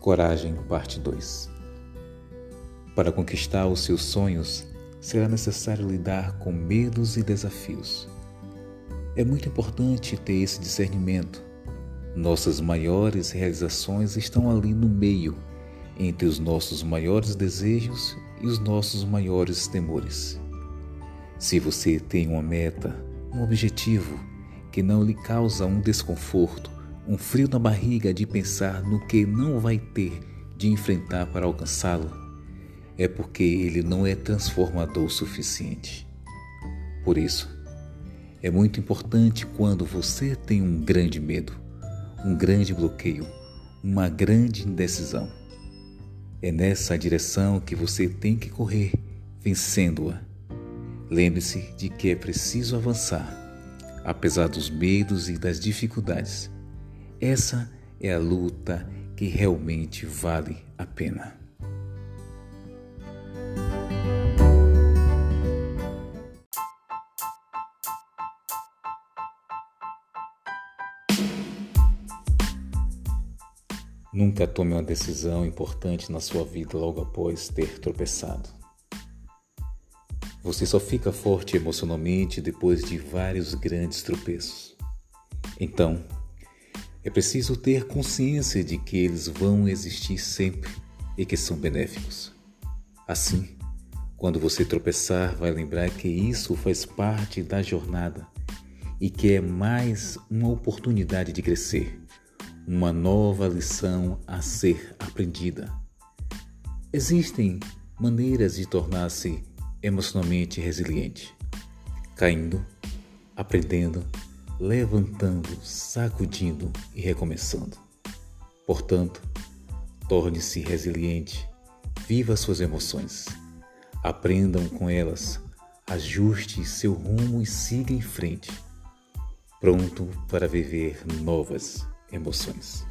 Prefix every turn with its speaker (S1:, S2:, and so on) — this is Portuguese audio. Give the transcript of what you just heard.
S1: Coragem, parte 2 Para conquistar os seus sonhos, será necessário lidar com medos e desafios. É muito importante ter esse discernimento. Nossas maiores realizações estão ali no meio, entre os nossos maiores desejos e os nossos maiores temores. Se você tem uma meta, um objetivo que não lhe causa um desconforto, um frio na barriga de pensar no que não vai ter de enfrentar para alcançá-lo, é porque ele não é transformador o suficiente. Por isso, é muito importante quando você tem um grande medo, um grande bloqueio, uma grande indecisão. É nessa direção que você tem que correr, vencendo-a. Lembre-se de que é preciso avançar, apesar dos medos e das dificuldades essa é a luta que realmente vale a pena. Nunca tome uma decisão importante na sua vida logo após ter tropeçado. Você só fica forte emocionalmente depois de vários grandes tropeços. Então, é preciso ter consciência de que eles vão existir sempre e que são benéficos. Assim, quando você tropeçar, vai lembrar que isso faz parte da jornada e que é mais uma oportunidade de crescer, uma nova lição a ser aprendida. Existem maneiras de tornar-se emocionalmente resiliente, caindo, aprendendo levantando, sacudindo e recomeçando. Portanto, torne-se resiliente, viva suas emoções, aprendam com elas, ajuste seu rumo e siga em frente, pronto para viver novas emoções.